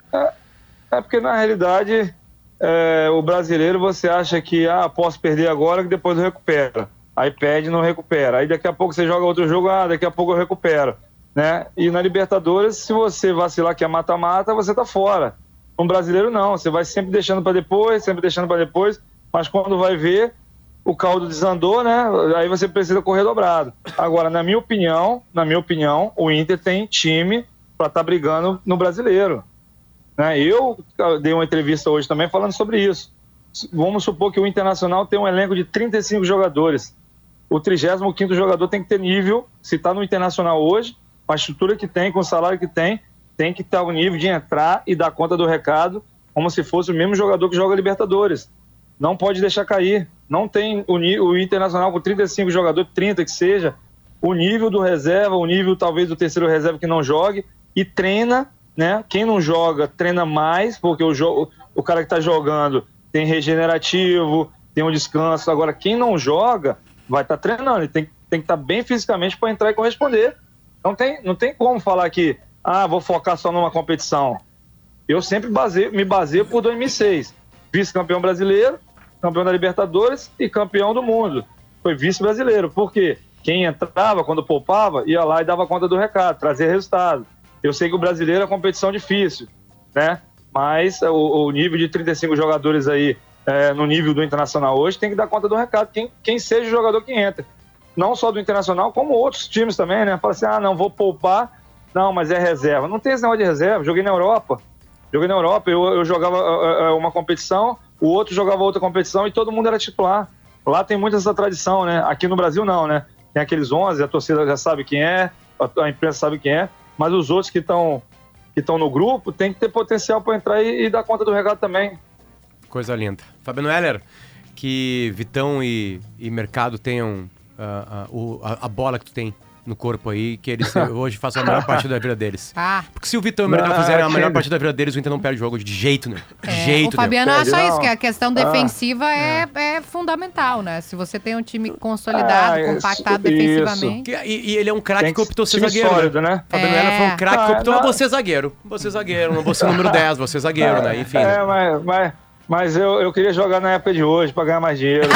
É porque, na realidade, é, o brasileiro você acha que, ah, posso perder agora que depois eu recupero. Aí perde não recupera. Aí daqui a pouco você joga outro jogo, ah, daqui a pouco eu recupero. Né? E na Libertadores, se você vacilar que é mata-mata, você tá fora. Um brasileiro não, você vai sempre deixando para depois, sempre deixando para depois, mas quando vai ver, o caldo desandou, né? Aí você precisa correr dobrado. Agora, na minha opinião, na minha opinião, o Inter tem time para estar brigando no brasileiro. Né? Eu dei uma entrevista hoje também falando sobre isso. Vamos supor que o Internacional tem um elenco de 35 jogadores. O 35 jogador tem que ter nível, se está no Internacional hoje, com a estrutura que tem, com o salário que tem, tem que estar o nível de entrar e dar conta do recado, como se fosse o mesmo jogador que joga Libertadores. Não pode deixar cair. Não tem o, o Internacional com 35 jogadores, 30 que seja, o nível do reserva, o nível talvez do terceiro reserva que não jogue e treina, né? Quem não joga treina mais, porque o, o cara que está jogando tem regenerativo, tem um descanso. Agora, quem não joga vai estar treinando, ele tem, tem que estar bem fisicamente para entrar e corresponder. Não tem, não tem como falar que, ah, vou focar só numa competição. Eu sempre baseio, me baseio por 2006. Vice-campeão brasileiro, campeão da Libertadores e campeão do mundo. Foi vice-brasileiro. Por quê? Quem entrava, quando poupava, ia lá e dava conta do recado, trazia resultado. Eu sei que o brasileiro é uma competição difícil, né? Mas o, o nível de 35 jogadores aí, é, no nível do Internacional hoje, tem que dar conta do recado. Quem, quem seja o jogador que entra. Não só do Internacional, como outros times também, né? Fala assim, ah, não, vou poupar. Não, mas é reserva. Não tem esse negócio de reserva. Joguei na Europa. Joguei na Europa, eu, eu jogava uh, uma competição, o outro jogava outra competição e todo mundo era titular. Lá tem muita essa tradição, né? Aqui no Brasil não, né? Tem aqueles 11, a torcida já sabe quem é, a imprensa sabe quem é, mas os outros que estão que estão no grupo tem que ter potencial para entrar e, e dar conta do recado também. Coisa linda. Fabiano Heller, que Vitão e, e Mercado tenham ah, ah, o- a, a bola que tu tem no corpo aí, que eles hoje façam a melhor partida da vida deles. Ah, Porque se o Vitão e o Mercado Ah, fizerem a melhor partida da vida deles, o Inter não perde o jogo de jeito, né? De é, jeito, o Fabiano né? acha isso, que a questão Ah. defensiva é, é fundamental, né? Se você tem um time consolidado, Ah, isso, compactado isso. defensivamente. Que- E, e ele é um craque que optou ser zagueiro. né? sólido, né? Fabiano É. Foi um craque que Ah, optou, não. ah, você zagueiro. Você zagueiro, não você número 10, você zagueiro, né? Enfim. É, mas, mas, mas eu, eu queria jogar na época de hoje para ganhar mais dinheiro.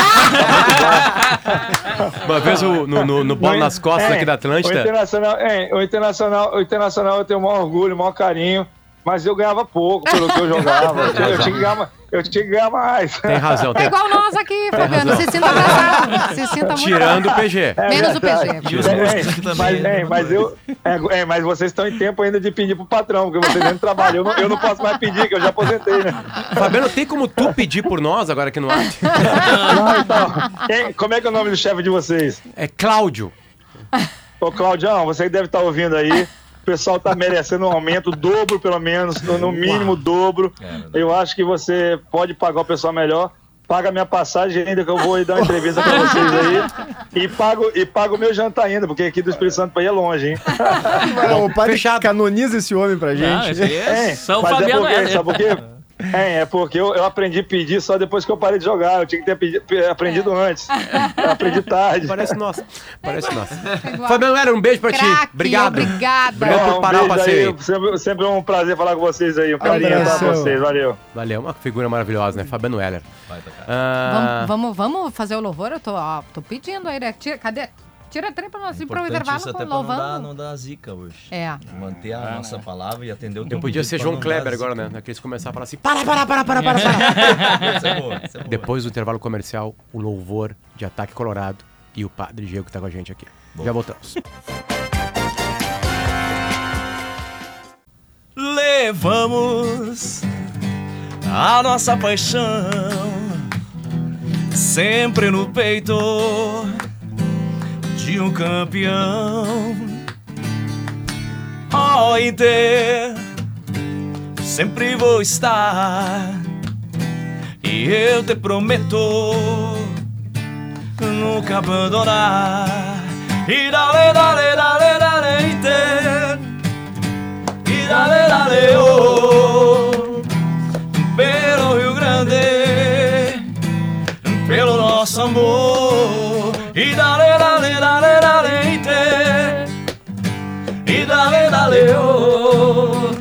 Uma vez o- no, no, no bola nas costas É, aqui da O Atlântida. Internacional, é, o Internacional, o Internacional eu tenho o maior orgulho, o maior carinho, mas eu ganhava pouco pelo que eu jogava. eu, tinha que ganhar, eu tinha que ganhar mais. Tem razão, É tem igual nós aqui, Fabiano. Se sinta abraçado. Se sinta muito Tirando o. PG. Menos o PG. E os É, também. Mas, é, mas eu, é, é, mas vocês estão em tempo ainda de pedir pro patrão, porque vocês ainda trabalham. Eu não, eu não posso mais pedir, que eu já aposentei, né? Fabiano, tem como tu pedir por nós agora aqui no ar? Não, então, como é que é o nome do chefe de vocês? É Cláudio. Ô, Claudião, você que deve estar ouvindo aí. O pessoal tá merecendo um aumento, o dobro pelo menos, no, no mínimo o dobro. Eu acho que você pode pagar o pessoal melhor. paga minha passagem ainda que eu vou dar uma entrevista pra vocês aí. E pago, e pago meu jantar ainda, porque aqui do Espírito Santo pra ir é longe, hein? o padre canoniza esse homem pra gente. Não, esse é É, São mas é Fabiano porque, É, é porque eu, eu aprendi a pedir só depois que eu parei de jogar. Eu tinha que ter pedi- pe- aprendido antes. Eu aprendi tarde. Parece nossa. Parece nossa. Fabiano Heller, um beijo pra ti. Craque, Obrigado. Obrigada. Obrigado por um parar o beijo passeio. aí. Sempre, sempre um prazer falar com vocês aí. Um carinho pra Abração. vocês. Valeu. Valeu, uma figura maravilhosa, né? Fabiano Heller. Cara. Ah, Vamos, vamos, vamos fazer o louvor? Eu tô, ó, tô pedindo aí, né? Cadê? Tira trem pra nós ir pro Importante intervalo isso com até pra não dar, louvando. não dar zica hoje. É. Manter a nossa palavra e atender o teu eu podia ser João Kleber agora, né? Aqueles começar a falar assim: para, para, para, para, para, para. Essa é boa, essa é boa. Depois do intervalo comercial, o louvor de Ataque Colorado e o Padre Diego que tá com a gente aqui. Já voltamos. Levamos a nossa paixão sempre no peito de um campeão. Ó Inter, sempre vou estar e eu te prometo nunca abandonar. E dale, dale, dale, dale, Inter. E dale, dale, oh, pelo Rio Grande, pelo nosso amor. Dale, dale, oh,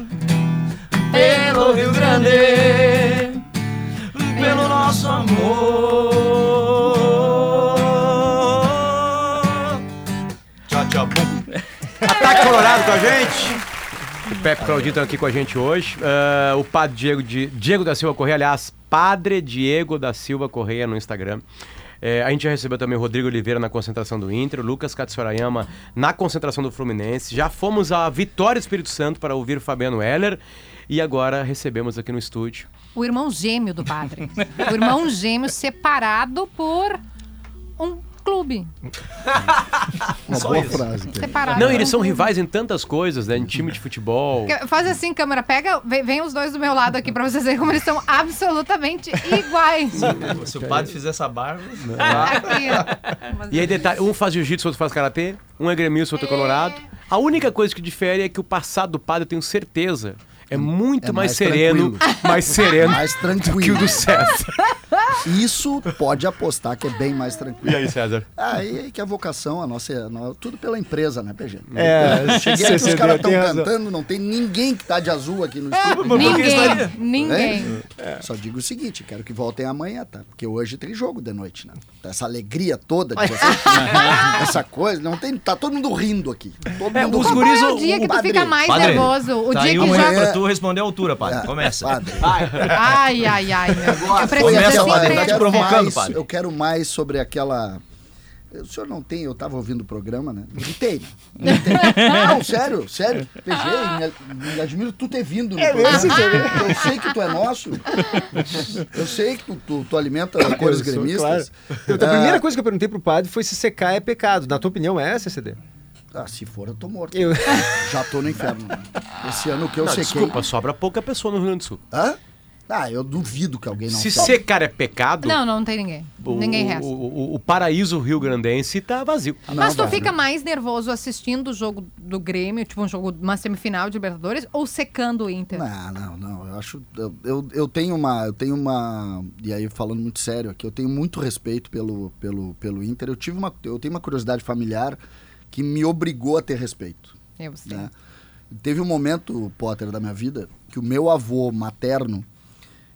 pelo Rio Grande, pelo nosso amor. Tchau, tchau. Ataque Colorado com a gente. O Pepe Claudinho tá aqui com a gente hoje. Ah, o Padre Diego, de, Diego da Silva Correia, aliás, Padre Diego da Silva Correia no Instagram. É, a gente já recebeu também o Rodrigo Oliveira na concentração do Inter, o Lucas Katsurayama na concentração do Fluminense. Já fomos a Vitória Espírito Santo para ouvir o Fabiano Heller. E agora recebemos aqui no estúdio. O irmão gêmeo do padre. o irmão gêmeo separado por um clube. Uma Só boa isso. frase. Separado Não, por eles são rivais em tantas coisas, né? Em time de futebol. Faz assim, câmera, pega, vem, vem os dois do meu lado aqui pra vocês verem como eles são absolutamente iguais. Se o padre fizer essa barba. Aqui, E aí, detalhe, um faz jiu-jitsu, outro faz karatê, um é gremista, outro é colorado. A única coisa que difere é que o passado do padre, eu tenho certeza, é muito é mais, mais sereno, tranquilo. mais sereno Mais que o tranquilo. do César. Isso pode apostar que é bem mais tranquilo. E aí, César? Ah, e aí que a vocação, a nossa, a tudo pela empresa, né, PG? É, Cheguei aqui, os caras estão cantando, não tem ninguém que tá de azul aqui no estúdio. Ninguém, ninguém. É? Só digo o seguinte, quero que voltem amanhã, tá? Porque hoje tem jogo de noite, né? Essa alegria toda de vocês, essa coisa, não tem, tá todo mundo rindo aqui. Todo É, mundo os rindo. Guris, é o o- dia que tu padre- fica mais Padre, nervoso? O tá dia que já... tu responder a altura, padre. É, Começa. padre. Ai, ai, ai. Eu preciso Começa, padre, tá te provocando, mais, padre. Eu quero mais sobre aquela. O senhor não tem, eu tava ouvindo o programa, né? Não tem, né? Não, tem. não sério, sério. PG, me, me admiro tu ter vindo no programa. Eu sei que tu é nosso. Eu sei que tu, tu, tu alimenta cores gremistas. claro. Então, a Ah, primeira coisa que eu perguntei pro padre foi se secar é pecado. Na tua opinião, é, CCD? Ah, se for, eu tô morto. Eu... Já tô no inferno. Esse ano que eu Não, sequei. desculpa, sobra pouca pessoa no Rio Grande do Sul. Hã? Ah, eu duvido que alguém não Se secar é pecado, Não, não tem ninguém. o, ninguém resta. o, o- o paraíso rio-grandense tá vazio. Não, Mas tu fica mais nervoso assistindo o jogo do Grêmio, tipo um jogo, uma semifinal de Libertadores, ou secando o Inter? Não, não, não. Eu acho. Eu, eu, eu tenho uma. Eu tenho uma. E aí, falando muito sério aqui, eu tenho muito respeito pelo, pelo, pelo Inter. Eu tive uma. Eu tenho uma curiosidade familiar que me obrigou a ter respeito. Eu sei. Né? Teve um momento, Potter, da minha vida, que o meu avô materno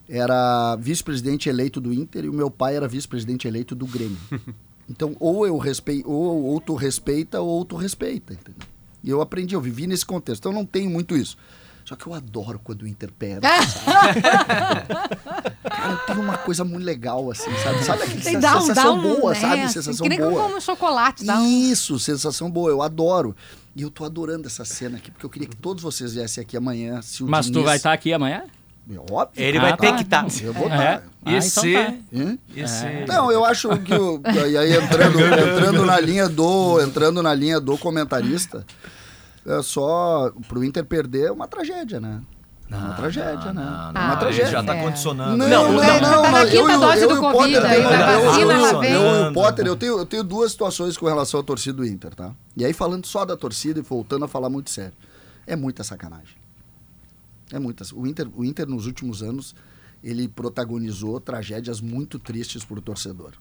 era vice-presidente eleito do Inter e o meu pai era vice-presidente eleito do Grêmio. Então, ou eu respeito, ou, ou tu respeita, ou tu respeita, entendeu? E eu aprendi, eu vivi nesse contexto. Então, eu não tenho muito isso. Só que eu adoro quando o Inter perde. sabe? Cara, tem uma coisa muito legal, assim, sabe? Sabe aquela Tem- um- sensação dá um- boa, é, sabe? assim, Sensação que nem boa. como chocolate, dá um... Isso, sensação boa, eu adoro. E eu tô adorando essa cena aqui, porque eu queria que todos vocês viessem aqui amanhã. Se o Mas tu Diniz- vai estar aqui amanhã? É Óbvio. Ele Ah, vai tá. ter que estar. Eu vou É. estar. Ah, E então se. tá. Hum? E se. Não, eu acho que o, e aí entrando, entrando na linha do entrando na linha do comentarista, é só pro Inter perder é uma tragédia, né? É uma tragédia, né? Não, é não, uma tragédia. já tá condicionando. Não, Não, não, tá- não, tá na não, quinta eu e o- dose eu do o Covid Potter, aí, eu- eu- ela vem. Eu e o Potter, eu tenho, eu tenho duas situações com relação à torcida do Inter, tá? E aí falando só da torcida e voltando a falar muito sério. É muita sacanagem. É muita. O Inter, o Inter nos últimos anos, ele protagonizou tragédias muito tristes para o torcedor.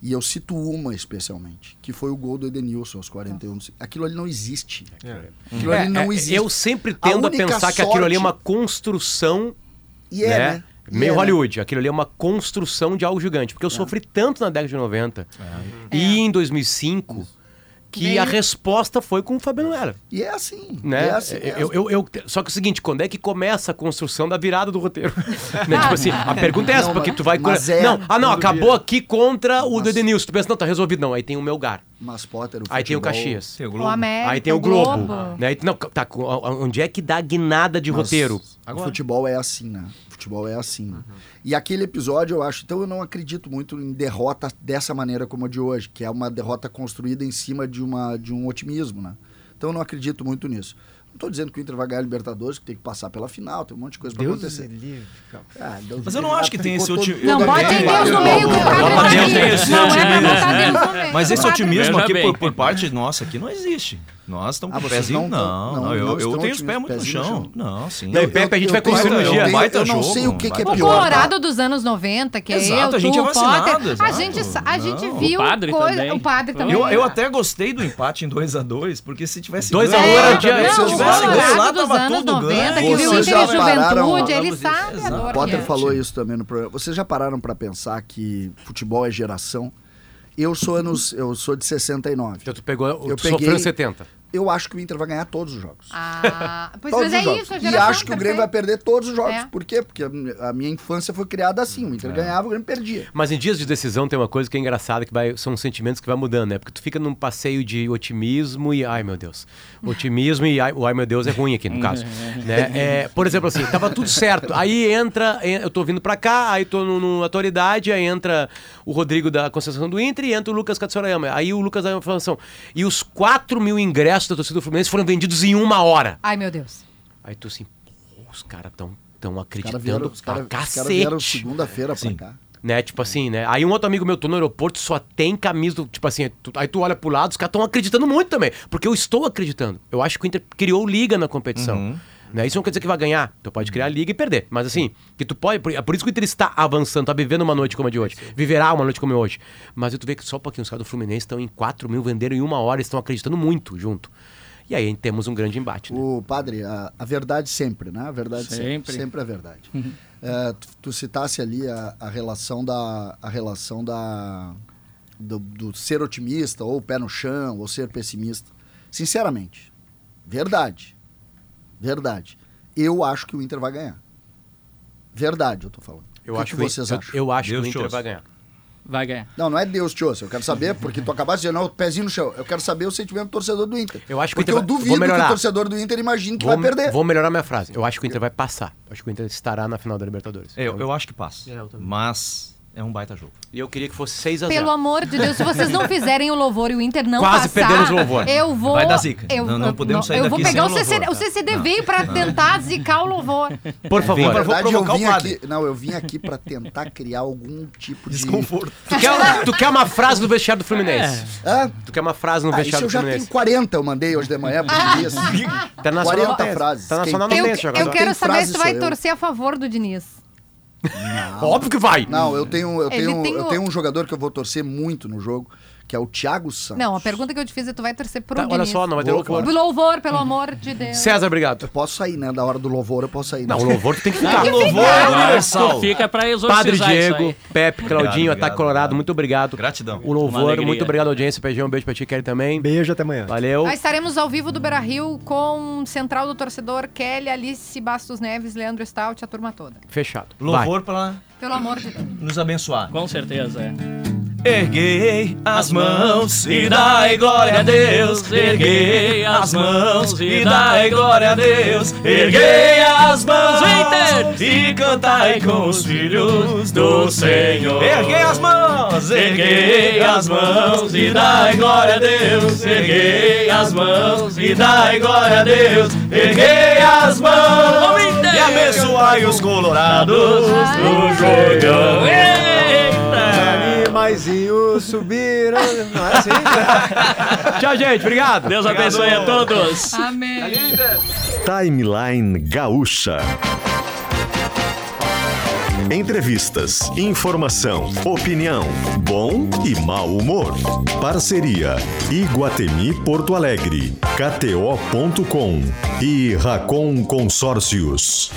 E eu cito uma especialmente, que foi o gol do Edenilson aos 41. Aquilo ali não existe. Aquilo ali não É, existe. Eu sempre tendo a, única pensar que aquilo ali é sorte- uma construção. E é, né? né? Meio é, né? Hollywood. Aquilo ali é uma construção de algo gigante. Porque eu sofri tanto na década de 90 e em 2005 que Veio- a resposta foi com o Fabiano Era. E é assim. Né? É assim eu, eu, eu- só que é o seguinte, quando é que começa a construção da virada do roteiro? Né? Tipo assim, a pergunta é essa, Não, porque tu vai... mas é- não, ah não, acabou vira. aqui contra o Mas- do Edenilson. Tu pensa, não, tá resolvido. Não, aí tem o Melgar. Mas Potter, o Aí tem o futebol- Caxias. Tem o O Globo. América, Aí tem o Globo. Né? Não, tá, onde é que dá a guinada de Mas roteiro? O futebol é assim, né? Futebol é assim. né? E aquele episódio, eu acho. Então, eu não acredito muito em derrota dessa maneira como a de hoje, que é uma derrota construída em cima de, uma, de um otimismo, né? Então, eu não acredito muito nisso. Não estou dizendo que o Inter vai ganhar a Libertadores, que tem que passar pela final, tem um monte de coisa para acontecer. livre. Ah, Deus Mas eu não acho que tem esse otimismo. Não, Eu botem também. Deus no meio o Bota tá aqui. nesse Não é pra otimismo. botar Deus no meio. Mas esse O otimismo aqui por, parte nossa aqui não existe. Nós estamos Ah, com o pezinho. não Não, não, não, eu, eu tenho os pés muito no chão. chão. Não, sim. Não, e Pepe, a gente vai construir um eu dia. Baita Eu não jogo, sei o que, que é baita O pior. Colorado dos anos 90, que é Exato, eu, a gente tu, é o vacinado, Potter, a gente, a gente O viu padre coisa... também. O padre também. Eu, eu até gostei do empate em 2x2, porque se tivesse 2 a ganho, 1 era dia- se Não, ganho lá, dos tava anos tudo 90, que viu Vocês Inter e já pararam- Juventude, ele sabe dizer, a dor exato. que Potter falou isso também no programa. Vocês já pararam para pensar que futebol é geração? Eu sou anos, eu sou de 69. Então tu pegou, Eu tu peguei- sofreu em 70. Eu acho que o Inter vai ganhar todos os jogos. Ah, pois Todos mas é os jogos. isso, a E acho que o Grêmio vai perder todos os jogos. É. Por quê? Porque a mi- a minha infância foi criada assim. O É. Inter ganhava, o Grêmio perdia. Mas em dias de decisão tem uma coisa que é engraçada, que vai, são sentimentos que vai mudando, né? Porque tu fica num passeio de otimismo e, ai meu Deus, otimismo e, ai, o ai meu Deus é ruim aqui no caso, né? É, por exemplo assim, tava tudo certo, aí entra, en- eu tô vindo pra cá, aí tô no, no atualidade, aí entra o Rodrigo da Conceição do Inter e entra o Lucas Katsurayama, aí o Lucas da informação, e os 4 mil ingressos da torcida do Fluminense foram vendidos em uma hora. Ai, meu Deus. Aí tu assim, os caras tão, tão Os caras acreditando vieram, os pra cara, os cara cacete. vieram segunda-feira pra cá. Né, tipo assim, né? Aí um outro amigo meu, tô no aeroporto, só tem camisa, do- tipo assim, tu- aí tu olha pro lado, os caras estão acreditando muito também. Porque eu estou acreditando. Eu acho que o Inter criou liga na competição. Né? Isso não quer dizer que vai ganhar. Tu pode criar liga e perder. Mas assim, que tu pode. por- É por isso que o Inter está avançando, tá vivendo uma noite como a de hoje. Viverá uma noite como a de hoje. Mas tu vê que só um pouquinho, os caras do Fluminense estão em 4 mil, venderam em uma hora, estão acreditando muito junto. E aí temos um grande embate. Né? O padre, a, a verdade sempre, né? A verdade sempre. Sempre. Sempre, é verdade. É, tu, tu citasse ali a, a relação da. A relação da. Do, do ser otimista, ou pé no chão, ou ser pessimista. Sinceramente, verdade. Verdade. Eu acho que o Inter vai ganhar. Verdade, eu tô falando. Eu o que, acho que vocês eu, acham? eu acho Deus que o Inter vai ganhar. Vai ganhar. Não, não é Deus te ouça. Eu quero saber, porque tu acabaste de dizer, não, o pezinho no chão. Eu quero saber o sentimento do torcedor do Inter. Eu acho que o porque Inter eu duvido que o torcedor do Inter imagine que Vou, vai perder. vou melhorar minha frase. Eu acho que o Inter vai passar. Eu acho que o Inter estará na final da Libertadores. Eu, eu acho que passa. É. Mas é um baita jogo. E eu queria que fosse 6 a 0 Pelo amor de Deus, se vocês não fizerem o louvor e o Inter não Quase passar, perdemos o louvor. eu vou... Vai dar zica. Eu, Não- não eu- podemos sair Eu vou daqui pegar o sem o CCD. louvor, O tá? CCD Não. veio pra tentar zicar o louvor. Por favor. Na pra verdade, eu vim padre. aqui. Não, eu vim aqui pra tentar criar algum tipo de. Desconforto. Tu quer, tu quer uma frase do vestiário do Fluminense? Hã? Tu quer uma frase no Ah, isso vestiário eu do já tenho Fluminense? 40, eu mandei hoje de manhã pro Diniz. Internacional 40 não tem. frases. Não Eu, tem esse eu quero saber se tu vai eu. torcer a favor do Diniz. Óbvio que vai. Não, eu tenho, eu Ele tenho, tem eu o- tenho um jogador que eu vou torcer muito no jogo, que é o Thiago Santos. Não, a pergunta que eu te fiz é tu vai torcer pro Tá, Diniz. olha só, não vai ter louvor. Louvor, pelo amor de Deus. César, obrigado. Posso sair, né? Da hora do louvor eu posso sair. Não, né? o louvor tu tem que ficar. O louvor é universal. Fica pra exorcizar Padre isso Diego, aí. Pepe, Claudinho, obrigado, Ataque Colorado, muito obrigado. Gratidão. O louvor, muito obrigado, audiência. PG, um beijo pra ti, Kelly também. Beijo, até amanhã. Valeu. Nós estaremos ao vivo do Beira Rio com Central do Torcedor, Kelly, Alice Bastos Neves, Leandro Stout, a turma toda. Fechado. Louvor para Pelo amor de Deus. nos abençoar. Com certeza, é. Erguei as mãos e dai glória a Deus. Erguei as mãos e dai glória a Deus. Erguei as mãos e cantai com os filhos do Senhor. Erguei as mãos, erguei as mãos e dai glória a Deus. Erguei as mãos e dai glória a Deus. Erguei as mãos e abençoai os colorados no jogão. Animaizinhos subiram. Não é assim? Tchau, gente. Obrigado. Deus abençoe a todos. Amém. Timeline Gaúcha. Entrevistas, informação, opinião, bom e mau humor. Parceria Iguatemi Porto Alegre, KTO.com e Racon Consórcios.